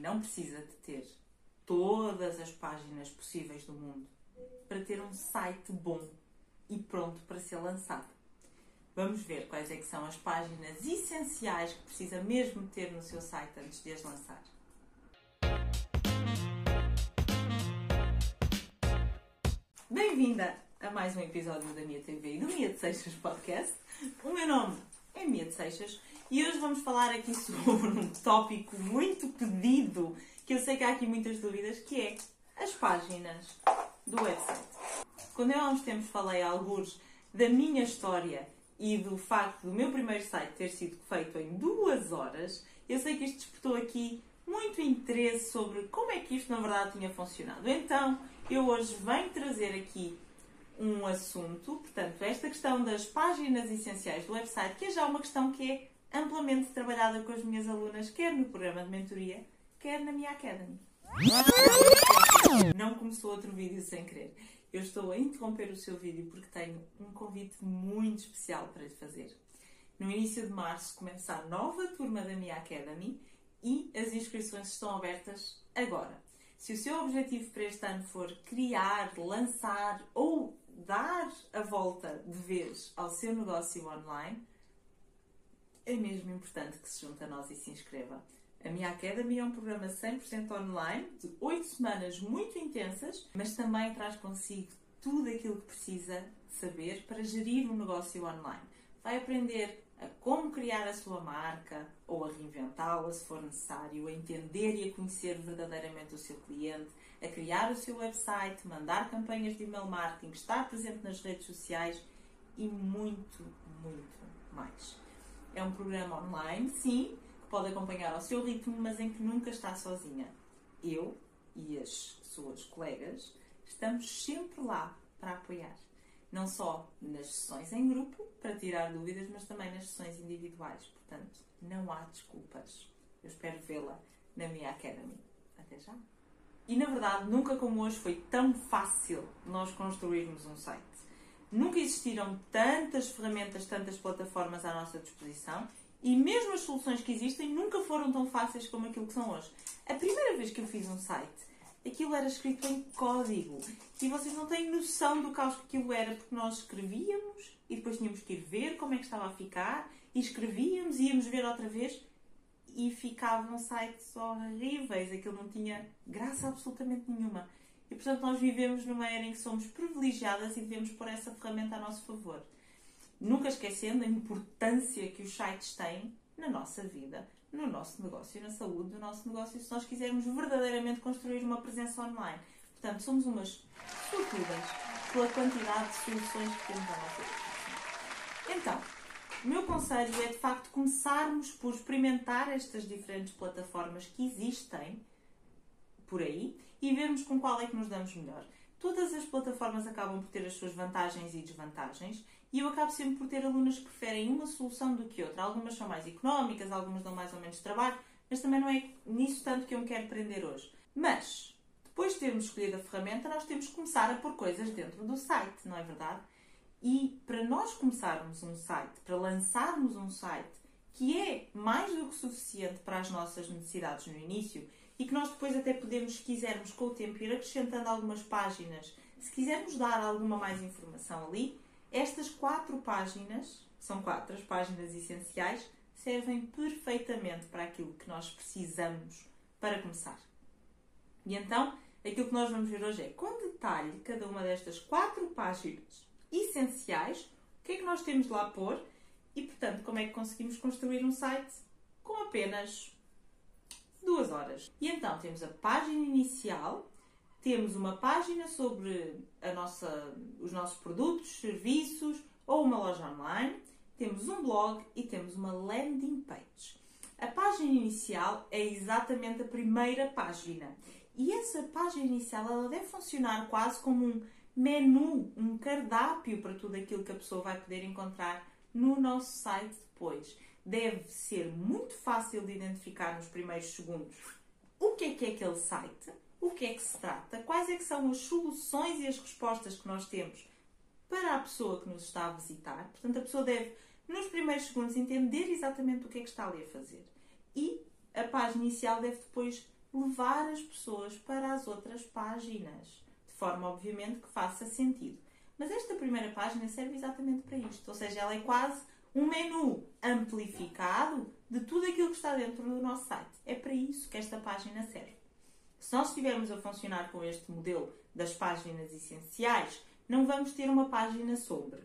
não precisa de ter todas as páginas possíveis do mundo para ter um site bom e pronto para ser lançado. Vamos ver quais é são as páginas essenciais que precisa mesmo ter no seu site antes de as lançar. Bem-vinda a mais um episódio da Minha TV e do Mia de Seixas Podcast. O meu nome é Mia de Seixas e hoje vamos falar aqui sobre um tópico muito pedido, que eu sei que há aqui muitas dúvidas, que é as páginas do website. Quando eu há uns tempos falei alguns da minha história e do facto do meu primeiro site ter sido feito em duas horas, eu sei que isto despertou aqui muito interesse sobre como é que isto na verdade tinha funcionado. Então, eu hoje venho trazer aqui um assunto, portanto, esta questão das páginas essenciais do website, que é já uma questão que é amplamente trabalhada com as minhas alunas, quer no programa de mentoria, quer na minha Academy. Não começou outro vídeo sem querer. Eu estou a interromper o seu vídeo porque tenho um convite muito especial para lhe fazer. No início de março começa a nova turma da minha Academy e as inscrições estão abertas agora. Se o seu objetivo para este ano for criar, lançar ou dar a volta de vez ao seu negócio online, é mesmo importante que se junte a nós e se inscreva. A minha Academy é um programa 100% online, de 8 semanas muito intensas, mas também traz consigo tudo aquilo que precisa saber para gerir um negócio online. Vai aprender a como criar a sua marca ou a reinventá-la se for necessário, a entender e a conhecer verdadeiramente o seu cliente, a criar o seu website, mandar campanhas de email marketing, estar presente nas redes sociais e muito, muito mais. É um programa online, sim, que pode acompanhar ao seu ritmo, mas em que nunca está sozinha. Eu e as suas colegas estamos sempre lá para apoiar não só nas sessões em grupo, para tirar dúvidas, mas também nas sessões individuais. Portanto, não há desculpas. Eu espero vê-la na minha Academy. Até já! E na verdade, nunca como hoje foi tão fácil nós construirmos um site. Nunca existiram tantas ferramentas, tantas plataformas à nossa disposição e mesmo as soluções que existem nunca foram tão fáceis como aquilo que são hoje. A primeira vez que eu fiz um site, aquilo era escrito em código. E vocês não têm noção do caos que aquilo era, porque nós escrevíamos e depois tínhamos que ir ver como é que estava a ficar, e escrevíamos, e íamos ver outra vez e ficavam sites horríveis. Aquilo não tinha graça absolutamente nenhuma. E portanto, nós vivemos numa era em que somos privilegiadas e devemos pôr essa ferramenta a nosso favor. Nunca esquecendo a importância que os sites têm na nossa vida, no nosso negócio e na saúde do nosso negócio se nós quisermos verdadeiramente construir uma presença online. Portanto, somos umas sortudas pela quantidade de soluções que temos à nossa disposição. Então, o meu conselho é de facto começarmos por experimentar estas diferentes plataformas que existem por aí e vermos com qual é que nos damos melhor. Todas as plataformas acabam por ter as suas vantagens e desvantagens e eu acabo sempre por ter alunas que preferem uma solução do que outra. Algumas são mais económicas, algumas dão mais ou menos trabalho, mas também não é nisso tanto que eu me quero prender hoje. Mas, depois de termos escolhido a ferramenta, nós temos que começar a pôr coisas dentro do site, não é verdade? E para nós começarmos um site, para lançarmos um site que é mais do que suficiente para as nossas necessidades no início e que nós depois até podemos, se quisermos, com o tempo ir acrescentando algumas páginas, se quisermos dar alguma mais informação ali, estas quatro páginas, são quatro as páginas essenciais, servem perfeitamente para aquilo que nós precisamos para começar. E então, aquilo que nós vamos ver hoje é, com detalhe, cada uma destas quatro páginas essenciais, o que é que nós temos lá a pôr e, portanto, como é que conseguimos construir um site com apenas duas horas. E então, temos a página inicial, temos uma página sobre a nossa, os nossos produtos, serviços ou uma loja online, temos um blog e temos uma landing page. A página inicial é exatamente a primeira página e essa página inicial ela deve funcionar quase como um menu, um cardápio para tudo aquilo que a pessoa vai poder encontrar no nosso site depois. Deve ser muito fácil de identificar nos primeiros segundos o que é que é aquele site, o que é que se trata, quais é que são as soluções e as respostas que nós temos para a pessoa que nos está a visitar. Portanto, a pessoa deve, nos primeiros segundos, entender exatamente o que é que está ali a fazer. E a página inicial deve depois levar as pessoas para as outras páginas, de forma, obviamente, que faça sentido. Mas esta primeira página serve exatamente para isto, ou seja, ela é quase um menu amplificado de tudo aquilo que está dentro do nosso site. É para isso que esta página serve. Se nós estivermos a funcionar com este modelo das páginas essenciais, não vamos ter uma página sobre,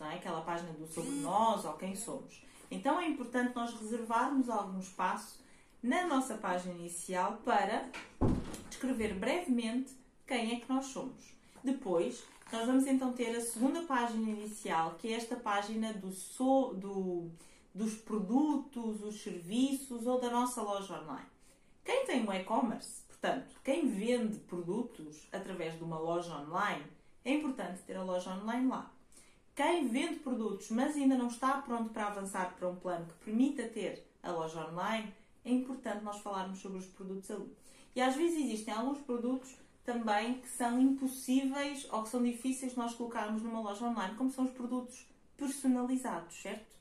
não é? aquela página do sobre nós ou quem somos. Então é importante nós reservarmos algum espaço na nossa página inicial para descrever brevemente quem é que nós somos. Depois, nós vamos então ter a segunda página inicial, que é esta página do, so, do dos produtos, os serviços ou da nossa loja online. Quem tem um e-commerce, portanto, quem vende produtos através de uma loja online, é importante ter a loja online lá. Quem vende produtos, mas ainda não está pronto para avançar para um plano que permita ter a loja online, é importante nós falarmos sobre os produtos ali. E às vezes existem alguns produtos também que são impossíveis ou que são difíceis nós colocarmos numa loja online, como são os produtos personalizados, certo?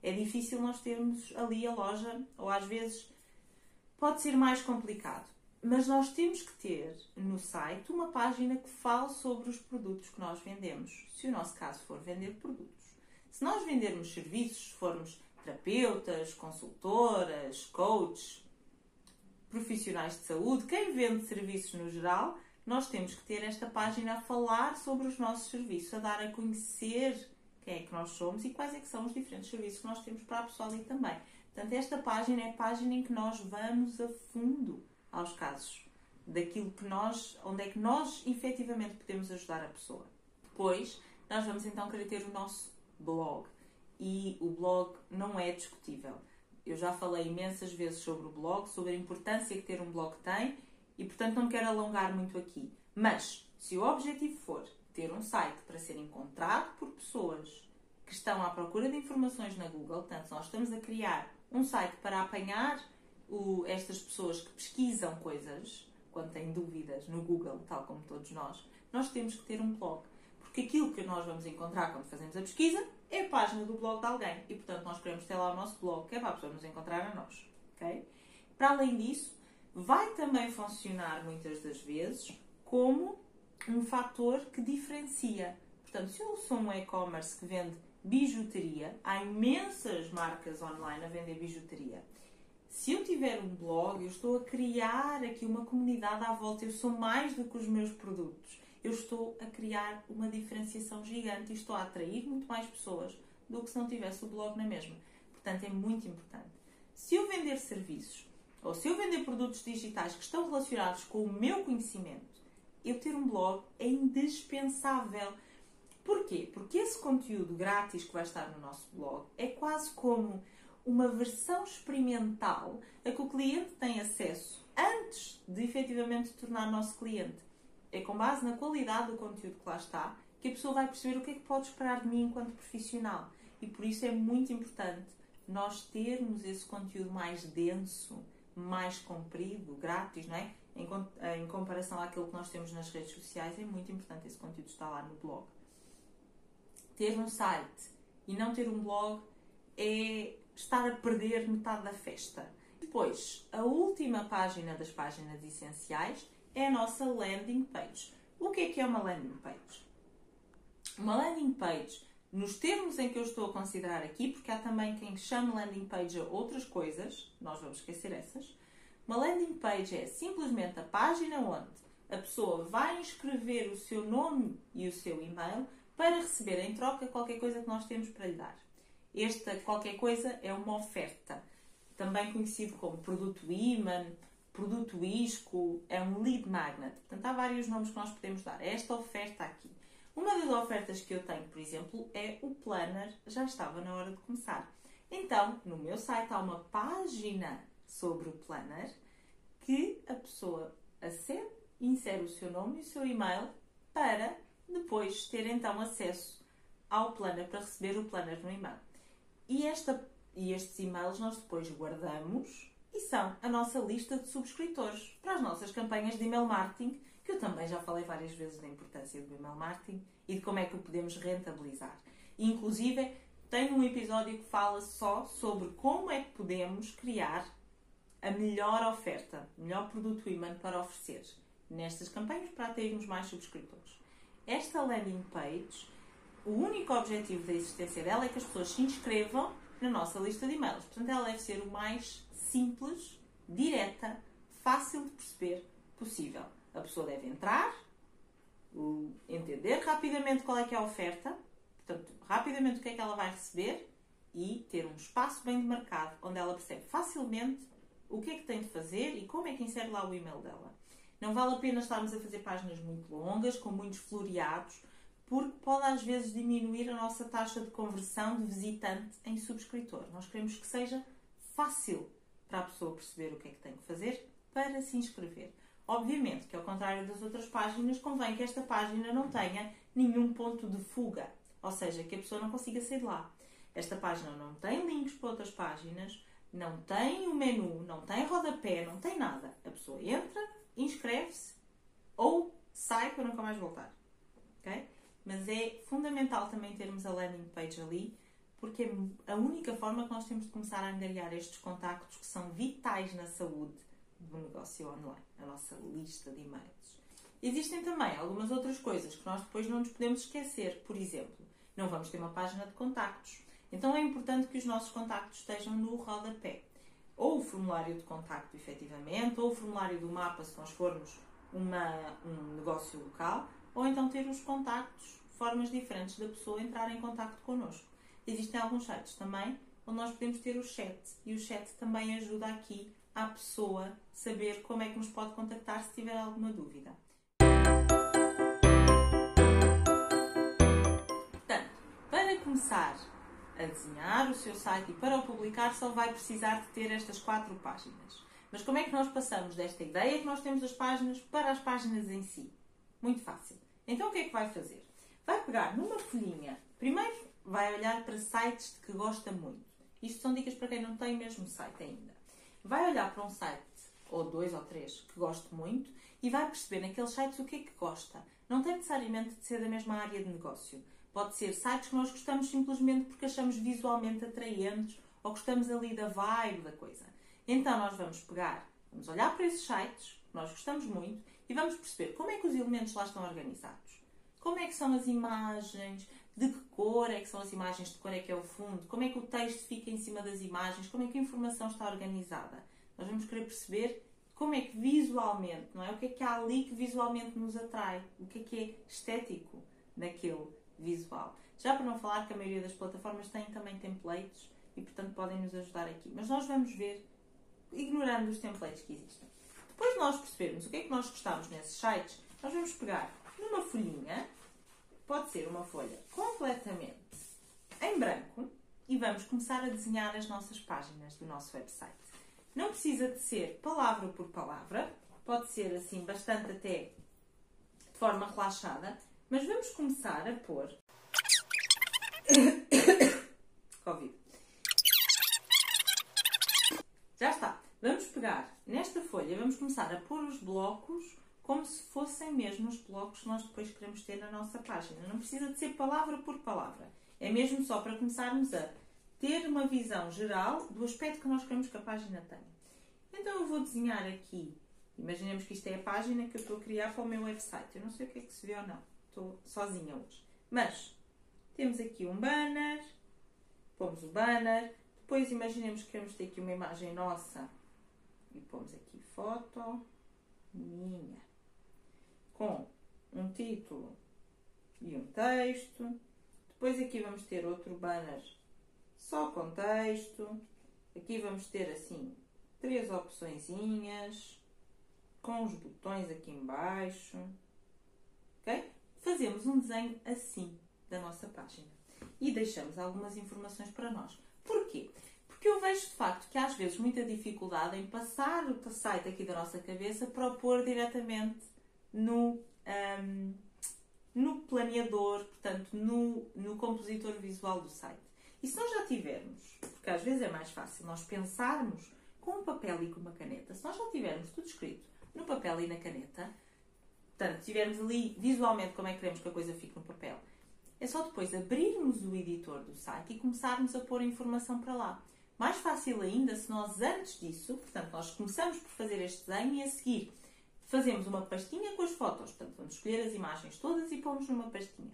É difícil nós termos ali a loja, ou às vezes pode ser mais complicado. Mas nós temos que ter no site uma página que fale sobre os produtos que nós vendemos, se o nosso caso for vender produtos. Se nós vendermos serviços, formos terapeutas, consultoras, coaches, profissionais de saúde, quem vende serviços no geral, nós temos que ter esta página a falar sobre os nossos serviços, a dar a conhecer quem é que nós somos e quais é que são os diferentes serviços que nós temos para a pessoa ali também. Portanto, esta página é a página em que nós vamos a fundo aos casos daquilo que nós, onde é que nós efetivamente podemos ajudar a pessoa. Depois, nós vamos então querer ter o nosso blog e o blog não é discutível. Eu já falei imensas vezes sobre o blog, sobre a importância que ter um blog tem e, portanto, não me quero alongar muito aqui. Mas, se o objetivo for ter um site para ser encontrado por pessoas que estão à procura de informações na Google, portanto, nós estamos a criar um site para apanhar o, estas pessoas que pesquisam coisas quando têm dúvidas no Google, tal como todos nós, nós temos que ter um blog. Porque aquilo que nós vamos encontrar quando fazemos a pesquisa é a página do blog de alguém. E, portanto, nós queremos ter lá o nosso blog, que é para a pessoa nos encontrar a nós. Okay? Para além disso, vai também funcionar muitas das vezes como um fator que diferencia. Portanto, se eu sou um e-commerce que vende bijuteria, há imensas marcas online a vender bijuteria. Se eu tiver um blog, eu estou a criar aqui uma comunidade à volta, eu sou mais do que os meus produtos. Eu estou a criar uma diferenciação gigante e estou a atrair muito mais pessoas do que se não tivesse o blog na mesma. Portanto, é muito importante. Se eu vender serviços ou se eu vender produtos digitais que estão relacionados com o meu conhecimento, eu ter um blog é indispensável. Porquê? Porque esse conteúdo grátis que vai estar no nosso blog é quase como uma versão experimental a que o cliente tem acesso antes de efetivamente tornar nosso cliente. É com base na qualidade do conteúdo que lá está que a pessoa vai perceber o que é que pode esperar de mim enquanto profissional. E por isso é muito importante nós termos esse conteúdo mais denso, mais comprido, grátis, não é? em, em comparação àquilo que nós temos nas redes sociais, é muito importante esse conteúdo estar lá no blog. Ter um site e não ter um blog é estar a perder metade da festa. Depois, a última página das páginas essenciais é a nossa landing page. O que é que é uma landing page? Uma landing page, nos termos em que eu estou a considerar aqui, porque há também quem chama landing page a outras coisas, nós vamos esquecer essas, uma landing page é simplesmente a página onde a pessoa vai inscrever o seu nome e o seu e-mail para receber em troca qualquer coisa que nós temos para lhe dar. Esta qualquer coisa é uma oferta, também conhecido como produto imã, produto isco, é um lead magnet. Portanto, há vários nomes que nós podemos dar. Esta oferta aqui. Uma das ofertas que eu tenho, por exemplo, é o planner. Já estava na hora de começar. Então, no meu site há uma página sobre o planner que a pessoa acede, insere o seu nome e o seu e-mail para depois ter então acesso ao planner, para receber o planner no e-mail. E, esta, e estes e-mails nós depois guardamos e são a nossa lista de subscritores para as nossas campanhas de email marketing, eu também já falei várias vezes da importância do email marketing e de como é que o podemos rentabilizar. Inclusive, tenho um episódio que fala só sobre como é que podemos criar a melhor oferta, o melhor produto imã para oferecer nestas campanhas para atrairmos mais subscritores. Esta landing page, o único objetivo da existência dela é que as pessoas se inscrevam na nossa lista de e-mails. Portanto, ela deve ser o mais simples, direta, fácil de perceber possível. A pessoa deve entrar, entender rapidamente qual é que é a oferta, portanto, rapidamente o que é que ela vai receber e ter um espaço bem demarcado onde ela percebe facilmente o que é que tem de fazer e como é que insere lá o e-mail dela. Não vale a pena estarmos a fazer páginas muito longas, com muitos floreados, porque pode às vezes diminuir a nossa taxa de conversão de visitante em subscritor. Nós queremos que seja fácil para a pessoa perceber o que é que tem que fazer para se inscrever. Obviamente que, ao contrário das outras páginas, convém que esta página não tenha nenhum ponto de fuga, ou seja, que a pessoa não consiga sair de lá. Esta página não tem links para outras páginas, não tem o menu, não tem rodapé, não tem nada. A pessoa entra, inscreve-se ou sai para nunca mais voltar. ok? Mas é fundamental também termos a landing page ali, porque é a única forma que nós temos de começar a angariar estes contactos que são vitais na saúde do negócio online, a nossa lista de e-mails. Existem também algumas outras coisas que nós depois não nos podemos esquecer. Por exemplo, não vamos ter uma página de contactos. Então é importante que os nossos contactos estejam no rodapé ou o formulário de contacto, efetivamente, ou o formulário do mapa, se nós formos uma, um negócio local, ou então ter os contactos, formas diferentes da pessoa entrar em contacto connosco. Existem alguns sites também onde nós podemos ter o chat, e o chat também ajuda aqui a pessoa saber como é que nos pode contactar se tiver alguma dúvida. Portanto, para começar a desenhar o seu site e para o publicar só vai precisar de ter estas quatro páginas. Mas como é que nós passamos desta ideia que nós temos das páginas para as páginas em si? Muito fácil. Então o que é que vai fazer? Vai pegar numa folhinha, primeiro vai olhar para sites de que gosta muito. Isto são dicas para quem não tem mesmo site ainda. Vai olhar para um site, ou dois ou três, que gosto muito e vai perceber naqueles sites o que é que gosta. Não tem necessariamente de ser da mesma área de negócio. Pode ser sites que nós gostamos simplesmente porque achamos visualmente atraentes ou gostamos ali da vibe da coisa. Então nós vamos pegar, vamos olhar para esses sites que nós gostamos muito e vamos perceber como é que os elementos lá estão organizados. Como é que são as imagens, de que cor é que são as imagens, de cor é que é o fundo, como é que o texto fica em cima das imagens, como é que a informação está organizada. Nós vamos querer perceber como é que visualmente, não é? O que é que há ali que visualmente nos atrai, o que é que é estético naquele visual. Já para não falar que a maioria das plataformas tem também templates e, portanto, podem nos ajudar aqui. Mas nós vamos ver, ignorando os templates que existem. Depois de nós percebermos o que é que nós gostamos nesses sites, nós vamos pegar numa folhinha, pode ser uma folha completamente em branco, e vamos começar a desenhar as nossas páginas do nosso website. Não precisa de ser palavra por palavra, pode ser assim bastante até de forma relaxada, mas vamos começar a pôr. Covid. Já está. Vamos pegar nesta folha, vamos começar a pôr os blocos como se fossem mesmo os blocos que nós depois queremos ter na nossa página. Não precisa de ser palavra por palavra. É mesmo só para começarmos a ter uma visão geral do aspecto que nós queremos que a página tenha. Então eu vou desenhar aqui. Imaginemos que isto é a página que eu estou a criar para o meu website. Eu não sei o que é que se vê ou não. Estou sozinha hoje. Mas temos aqui um banner, pomos o banner, depois imaginemos que queremos ter aqui uma imagem nossa e pomos aqui foto minha com um título e um texto. Depois aqui vamos ter outro banner só com texto. Aqui vamos ter assim três opçõezinhas com os botões aqui embaixo. Ok? fazemos um desenho assim da nossa página e deixamos algumas informações para nós. Porquê? Porque eu vejo de facto que às vezes muita dificuldade em passar o site aqui da nossa cabeça para o pôr diretamente no, um, no planeador, portanto, no, no compositor visual do site. E se nós já tivermos, porque às vezes é mais fácil nós pensarmos com um papel e com uma caneta, se nós já tivermos tudo escrito no papel e na caneta, Portanto, tivermos ali visualmente como é que queremos que a coisa fique no papel, é só depois abrirmos o editor do site e começarmos a pôr a informação para lá. Mais fácil ainda se nós antes disso, portanto, nós começamos por fazer este desenho e a seguir fazemos uma pastinha com as fotos. Portanto, vamos escolher as imagens todas e pomos numa pastinha.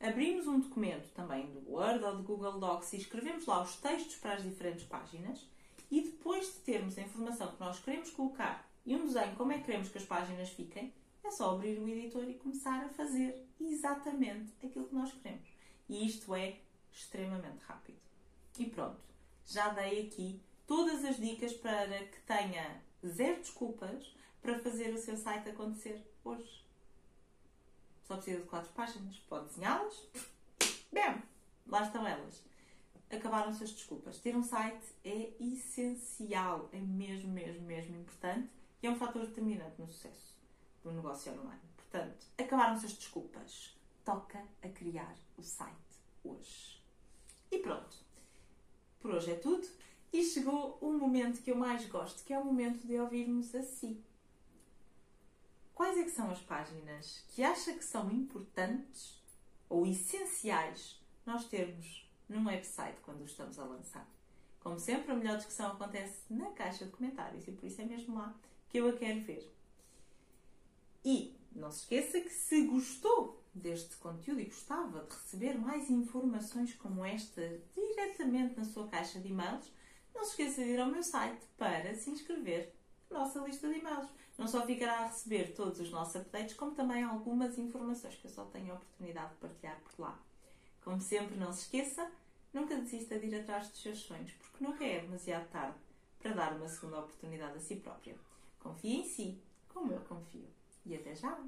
Abrimos um documento também do Word ou do Google Docs e escrevemos lá os textos para as diferentes páginas e depois de termos a informação que nós queremos colocar e um desenho como é que queremos que as páginas fiquem, é só abrir o editor e começar a fazer exatamente aquilo que nós queremos. E isto é extremamente rápido. E pronto, já dei aqui todas as dicas para que tenha zero desculpas para fazer o seu site acontecer hoje. Só precisa de quatro páginas. Pode desenhá-las. Bem, lá estão elas. Acabaram-se as desculpas. Ter um site é essencial, é mesmo, mesmo, mesmo importante e é um fator determinante no sucesso do negócio online. Portanto, acabaram-se as desculpas. Toca a criar o site hoje. E pronto. Por hoje é tudo. E chegou o momento que eu mais gosto, que é o momento de ouvirmos a si. Quais é são as páginas que acha que são importantes ou essenciais nós termos num website quando o estamos a lançar? Como sempre, a melhor discussão acontece na caixa de comentários e por isso é mesmo lá que eu a quero ver. E não se esqueça que se gostou deste conteúdo e gostava de receber mais informações como esta diretamente na sua caixa de e-mails, não se esqueça de ir ao meu site para se inscrever na nossa lista de e-mails. Não só ficará a receber todos os nossos updates, como também algumas informações que eu só tenho a oportunidade de partilhar por lá. Como sempre, não se esqueça, nunca desista de ir atrás dos seus sonhos, porque nunca é demasiado tarde para dar uma segunda oportunidade a si própria. Confie em si, como eu confio. E até já!